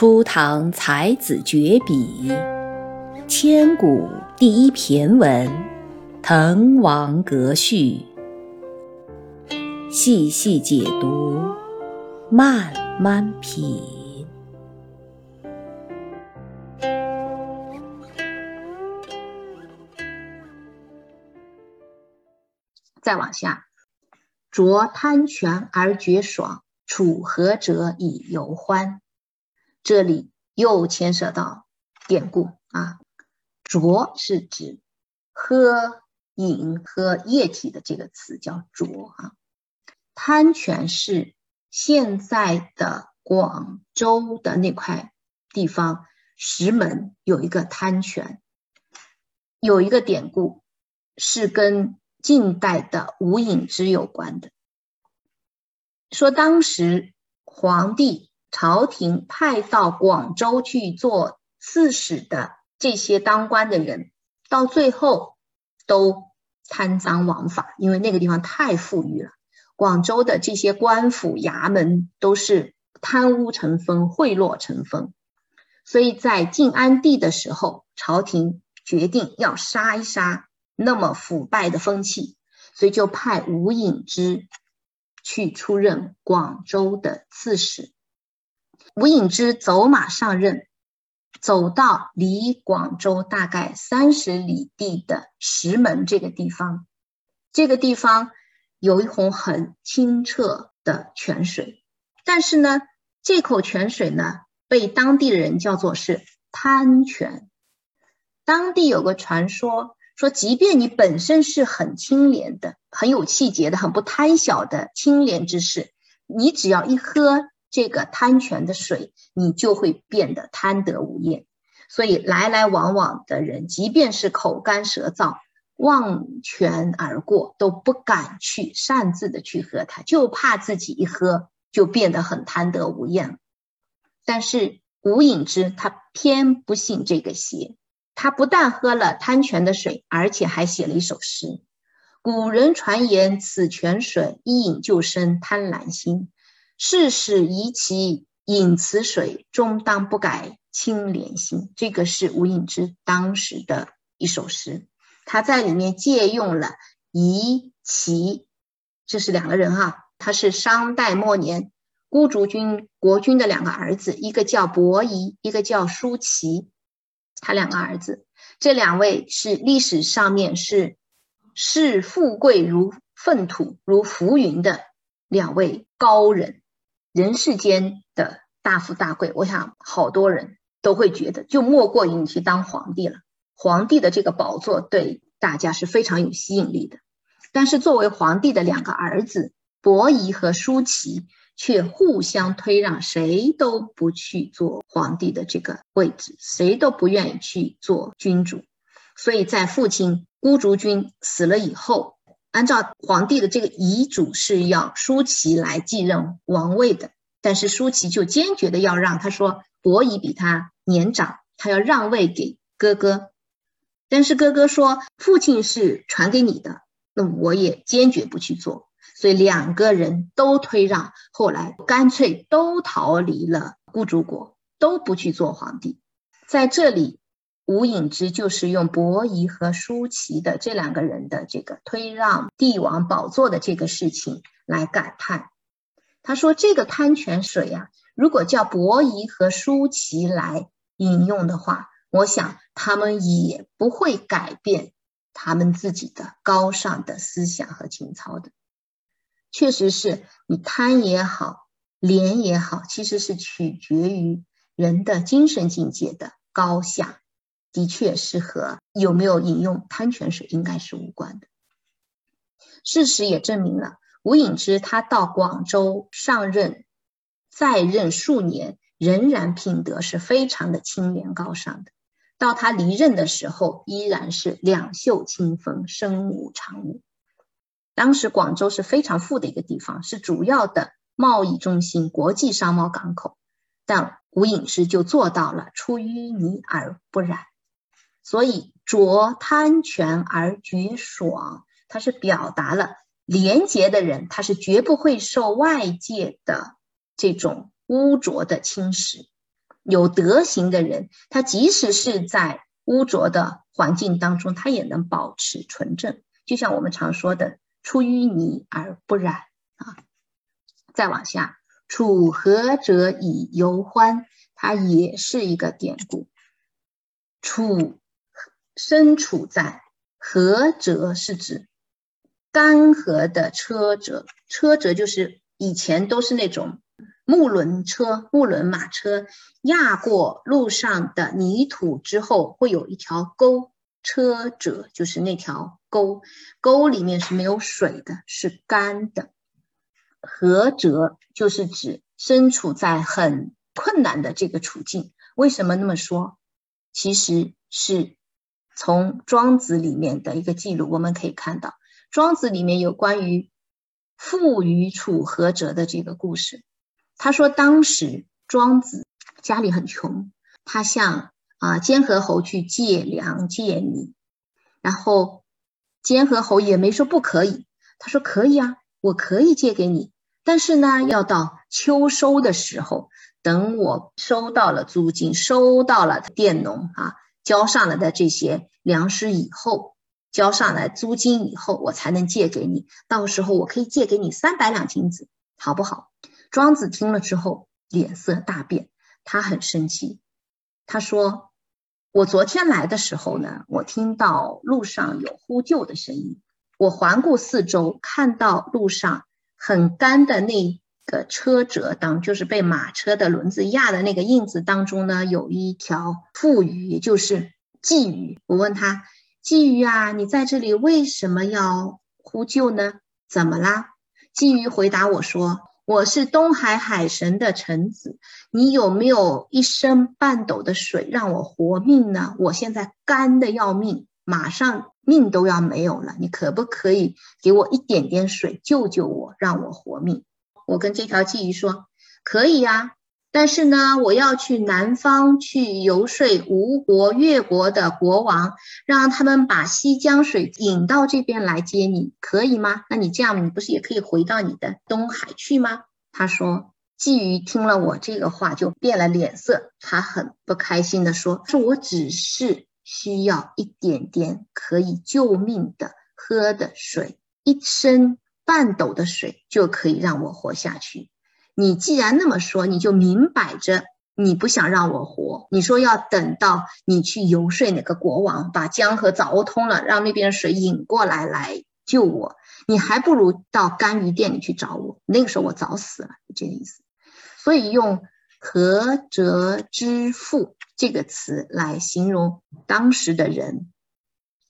初唐才子绝笔，千古第一骈文《滕王阁序》，细细解读，慢慢品。再往下，酌贪泉而觉爽，处涸辙以犹欢。这里又牵涉到典故啊，浊是指喝饮喝液体的这个词叫浊啊。滩泉是现在的广州的那块地方，石门有一个滩泉，有一个典故是跟近代的吴隐之有关的，说当时皇帝。朝廷派到广州去做刺史的这些当官的人，到最后都贪赃枉法，因为那个地方太富裕了。广州的这些官府衙门都是贪污成风、贿赂成风，所以在晋安帝的时候，朝廷决定要杀一杀那么腐败的风气，所以就派吴隐之去出任广州的刺史。吴隐之走马上任，走到离广州大概三十里地的石门这个地方，这个地方有一泓很清澈的泉水，但是呢，这口泉水呢，被当地人叫做是贪泉。当地有个传说，说即便你本身是很清廉的、很有气节的、很不贪小的清廉之士，你只要一喝。这个贪泉的水，你就会变得贪得无厌。所以来来往往的人，即便是口干舌燥、望泉而过，都不敢去擅自的去喝它，就怕自己一喝就变得很贪得无厌。但是吴隐之他偏不信这个邪，他不但喝了贪泉的水，而且还写了一首诗。古人传言，此泉水一饮就生贪婪心。世事宜其饮此水，终当不改清廉心。这个是吴隐之当时的一首诗，他在里面借用了宜齐，这是两个人哈，他是商代末年孤竹君国君的两个儿子，一个叫伯夷，一个叫叔齐，他两个儿子，这两位是历史上面是视富贵如粪土、如浮云的两位高人。人世间的大富大贵，我想好多人都会觉得，就莫过于你去当皇帝了。皇帝的这个宝座对大家是非常有吸引力的。但是作为皇帝的两个儿子伯夷和叔齐，却互相推让，谁都不去做皇帝的这个位置，谁都不愿意去做君主。所以在父亲孤竹君死了以后。按照皇帝的这个遗嘱是要舒淇来继任王位的，但是舒淇就坚决的要让他说伯夷比他年长，他要让位给哥哥。但是哥哥说父亲是传给你的，那我也坚决不去做。所以两个人都推让，后来干脆都逃离了孤竹国，都不去做皇帝。在这里。吴隐之就是用伯夷和叔齐的这两个人的这个推让帝王宝座的这个事情来感叹。他说：“这个贪泉水呀，如果叫伯夷和叔齐来饮用的话，我想他们也不会改变他们自己的高尚的思想和情操的。确实是你贪也好，廉也好，其实是取决于人的精神境界的高下。”的确是和有没有饮用贪泉水应该是无关的。事实也证明了，吴隐之他到广州上任，在任数年，仍然品德是非常的清廉高尚的。到他离任的时候，依然是两袖清风，身无长物。当时广州是非常富的一个地方，是主要的贸易中心、国际商贸港口，但吴隐之就做到了出淤泥而不染。所以浊贪泉而觉爽，它是表达了廉洁的人，他是绝不会受外界的这种污浊的侵蚀。有德行的人，他即使是在污浊的环境当中，他也能保持纯正。就像我们常说的“出淤泥而不染”啊。再往下，“处和者以犹欢”，它也是一个典故。处身处在和者是指干涸的车辙，车辙就是以前都是那种木轮车、木轮马车压过路上的泥土之后，会有一条沟，车辙就是那条沟，沟里面是没有水的，是干的。涸辙就是指身处在很困难的这个处境。为什么那么说？其实是从庄子里面的一个记录，我们可以看到，庄子里面有关于父与楚和者的这个故事。他说，当时庄子家里很穷，他向啊监和侯去借粮借米，然后监和侯也没说不可以，他说可以啊，我可以借给你，但是呢，要到秋收的时候。等我收到了租金，收到了佃农啊交上来的这些粮食以后，交上来租金以后，我才能借给你。到时候我可以借给你三百两金子，好不好？庄子听了之后脸色大变，他很生气。他说：“我昨天来的时候呢，我听到路上有呼救的声音，我环顾四周，看到路上很干的那。”的车辙当就是被马车的轮子压的那个印子当中呢，有一条腹鱼，也就是鲫鱼。我问他：“鲫鱼啊，你在这里为什么要呼救呢？怎么啦？”鲫鱼回答我说：“我是东海海神的臣子，你有没有一升半斗的水让我活命呢？我现在干的要命，马上命都要没有了，你可不可以给我一点点水救救我，让我活命？”我跟这条鲫鱼说：“可以呀，但是呢，我要去南方去游说吴国、越国的国王，让他们把西江水引到这边来接你，可以吗？那你这样，你不是也可以回到你的东海去吗？”他说：“鲫鱼听了我这个话就变了脸色，他很不开心的说：‘说我只是需要一点点可以救命的喝的水，一升。’”半斗的水就可以让我活下去。你既然那么说，你就明摆着你不想让我活。你说要等到你去游说哪个国王，把江河凿通了，让那边的水引过来来救我，你还不如到干鱼店里去找我。那个时候我早死了，就这个意思。所以用“何辙之父”这个词来形容当时的人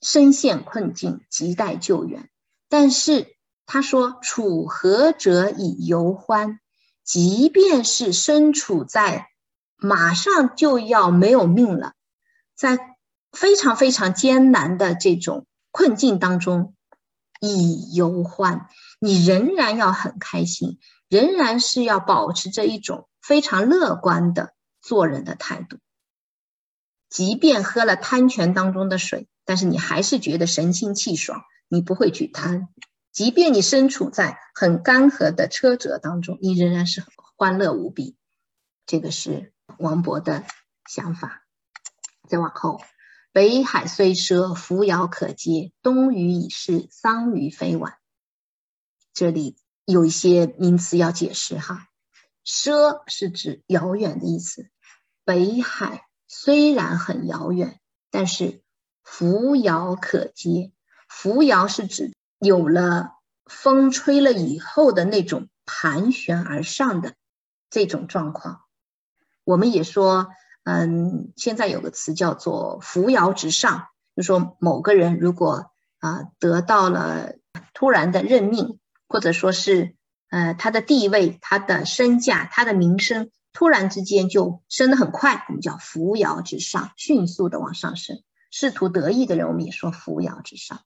深陷困境，亟待救援，但是。他说：“处和者以犹欢，即便是身处在马上就要没有命了，在非常非常艰难的这种困境当中，以游欢，你仍然要很开心，仍然是要保持着一种非常乐观的做人的态度。即便喝了贪泉当中的水，但是你还是觉得神清气爽，你不会去贪。”即便你身处在很干涸的车辙当中，你仍然是欢乐无比。这个是王勃的想法。再往后，北海虽赊，扶摇可接；东隅已逝，桑榆非晚。这里有一些名词要解释哈。赊是指遥远的意思。北海虽然很遥远，但是扶摇可接。扶摇是指。有了风吹了以后的那种盘旋而上的这种状况，我们也说，嗯，现在有个词叫做“扶摇直上”，就说某个人如果啊得到了突然的任命，或者说是呃他的地位、他的身价、他的名声突然之间就升得很快，我们叫扶摇直上，迅速的往上升。仕途得意的人，我们也说扶摇直上。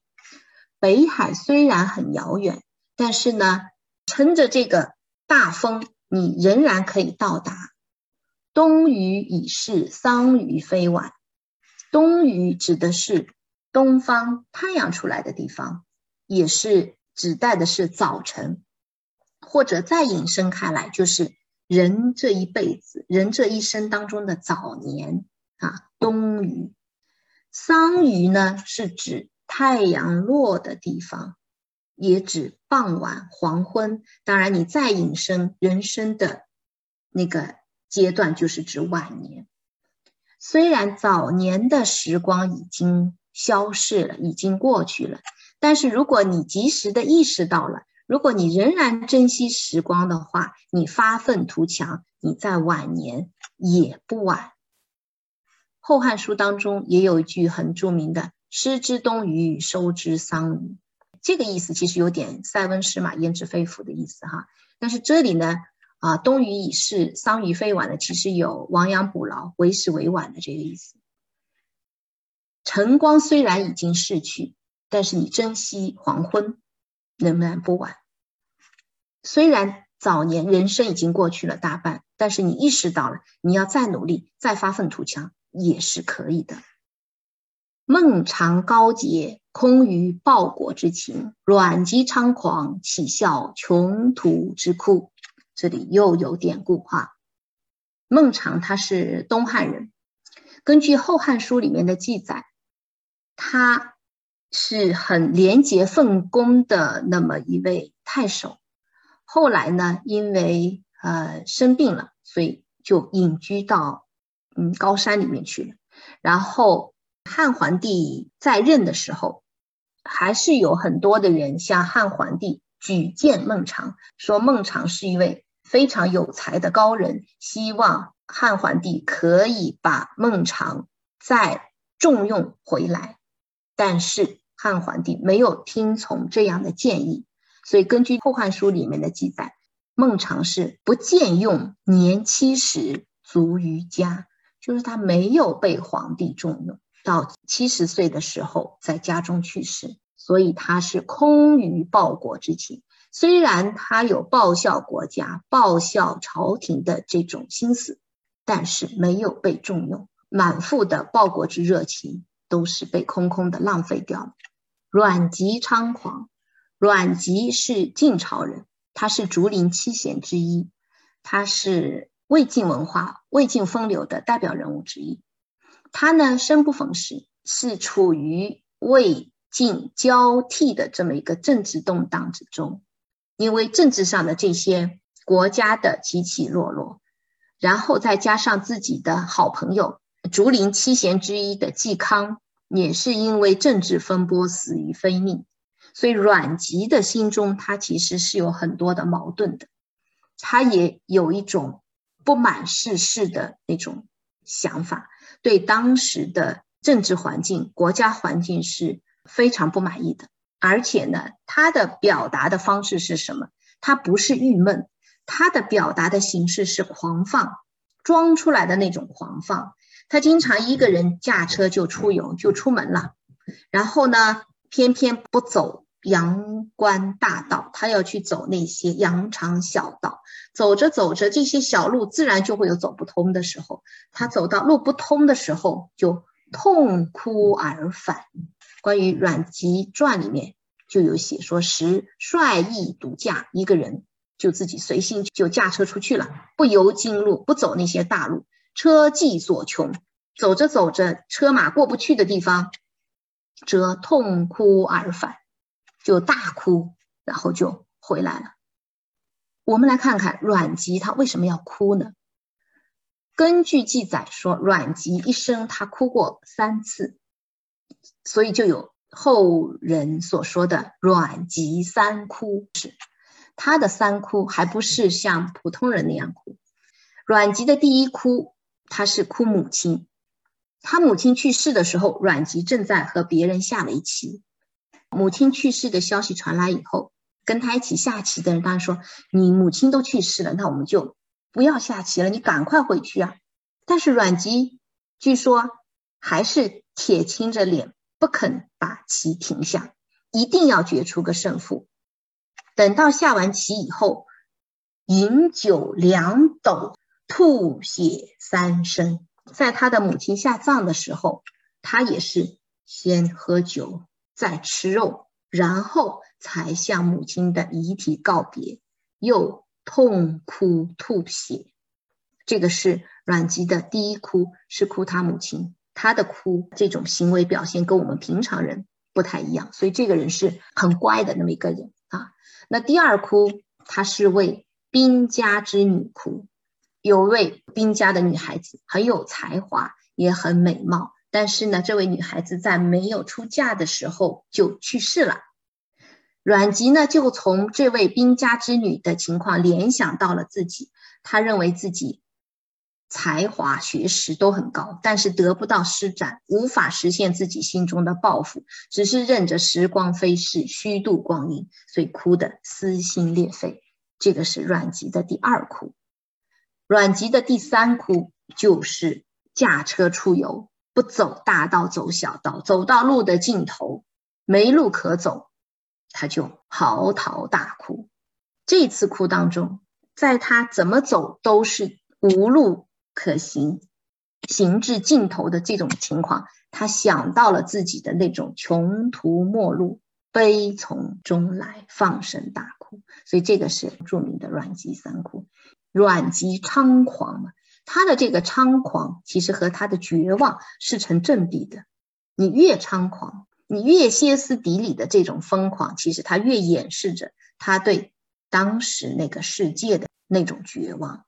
北海虽然很遥远，但是呢，乘着这个大风，你仍然可以到达。东隅已逝，桑榆非晚。东隅指的是东方太阳出来的地方，也是指代的是早晨，或者再引申开来，就是人这一辈子，人这一生当中的早年啊，冬雨。桑榆呢，是指太阳落的地方，也指傍晚、黄昏。当然，你再引申人生的那个阶段，就是指晚年。虽然早年的时光已经消逝了，已经过去了，但是如果你及时的意识到了，如果你仍然珍惜时光的话，你发愤图强，你在晚年也不晚。《后汉书》当中也有一句很著名的“失之东隅，收之桑榆”，这个意思其实有点“塞翁失马，焉知非福”的意思哈。但是这里呢，啊，东隅已逝，桑榆非晚的，其实有亡羊补牢，为时为晚的这个意思。晨光虽然已经逝去，但是你珍惜黄昏。仍然不晚。虽然早年人生已经过去了大半，但是你意识到了，你要再努力、再发愤图强也是可以的。孟尝高洁，空余报国之情；阮籍猖狂，岂效穷途之哭？这里又有典故哈。孟尝他是东汉人，根据《后汉书》里面的记载，他。是很廉洁奉公的那么一位太守，后来呢，因为呃生病了，所以就隐居到嗯高山里面去了。然后汉桓帝在任的时候，还是有很多的人向汉桓帝举荐孟尝，说孟尝是一位非常有才的高人，希望汉桓帝可以把孟尝再重用回来。但是汉桓帝没有听从这样的建议，所以根据《后汉书》里面的记载，孟尝是不见用，年七十卒于家，就是他没有被皇帝重用，到七十岁的时候在家中去世，所以他是空余报国之情。虽然他有报效国家、报效朝廷的这种心思，但是没有被重用，满腹的报国之热情。都是被空空的浪费掉了。阮籍猖狂，阮籍是晋朝人，他是竹林七贤之一，他是魏晋文化、魏晋风流的代表人物之一。他呢，生不逢时，是处于魏晋交替的这么一个政治动荡之中，因为政治上的这些国家的起起落落，然后再加上自己的好朋友。竹林七贤之一的嵇康也是因为政治风波死于非命，所以阮籍的心中他其实是有很多的矛盾的，他也有一种不满世事的那种想法，对当时的政治环境、国家环境是非常不满意的。而且呢，他的表达的方式是什么？他不是郁闷，他的表达的形式是狂放，装出来的那种狂放。他经常一个人驾车就出游，就出门了，然后呢，偏偏不走阳关大道，他要去走那些羊肠小道。走着走着，这些小路自然就会有走不通的时候。他走到路不通的时候，就痛哭而返。关于《阮籍传》里面就有写说，时率意独驾，一个人就自己随性就驾车出去了，不由经路，不走那些大路。车迹所穷，走着走着，车马过不去的地方，则痛哭而返，就大哭，然后就回来了。我们来看看阮籍他为什么要哭呢？根据记载说，阮籍一生他哭过三次，所以就有后人所说的“阮籍三哭”是他的三哭，还不是像普通人那样哭。阮籍的第一哭。他是哭母亲，他母亲去世的时候，阮籍正在和别人下围棋。母亲去世的消息传来以后，跟他一起下棋的人当然说：“你母亲都去世了，那我们就不要下棋了，你赶快回去啊！”但是阮籍据说还是铁青着脸，不肯把棋停下，一定要决出个胜负。等到下完棋以后，饮酒两斗。吐血三升，在他的母亲下葬的时候，他也是先喝酒，再吃肉，然后才向母亲的遗体告别，又痛哭吐血。这个是阮籍的第一哭，是哭他母亲。他的哭这种行为表现跟我们平常人不太一样，所以这个人是很乖的那么一个人啊。那第二哭，他是为兵家之女哭，有位兵家的女孩子很有才华，也很美貌，但是呢，这位女孩子在没有出嫁的时候就去世了。阮籍呢，就从这位兵家之女的情况联想到了自己，他认为自己。才华、学识都很高，但是得不到施展，无法实现自己心中的抱负，只是任着时光飞逝，虚度光阴，所以哭得撕心裂肺。这个是阮籍的第二哭。阮籍的第三哭就是驾车出游，不走大道，走小道，走到路的尽头，没路可走，他就嚎啕大哭。这次哭当中，在他怎么走都是无路。可行，行至尽头的这种情况，他想到了自己的那种穷途末路，悲从中来，放声大哭。所以这个是著名的阮籍三哭。阮籍猖狂嘛，他的这个猖狂其实和他的绝望是成正比的。你越猖狂，你越歇斯底里的这种疯狂，其实他越掩饰着他对当时那个世界的那种绝望。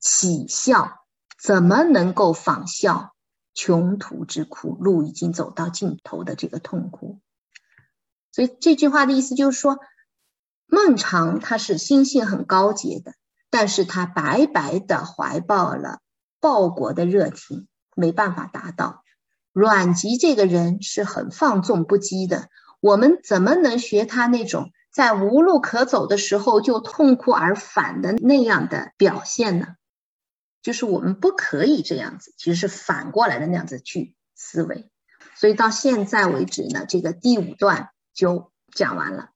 喜笑怎么能够仿效穷途之苦？路已经走到尽头的这个痛苦。所以这句话的意思就是说，孟尝他是心性很高洁的，但是他白白的怀抱了报国的热情，没办法达到。阮籍这个人是很放纵不羁的，我们怎么能学他那种在无路可走的时候就痛哭而返的那样的表现呢？就是我们不可以这样子，其实是反过来的那样子去思维。所以到现在为止呢，这个第五段就讲完了。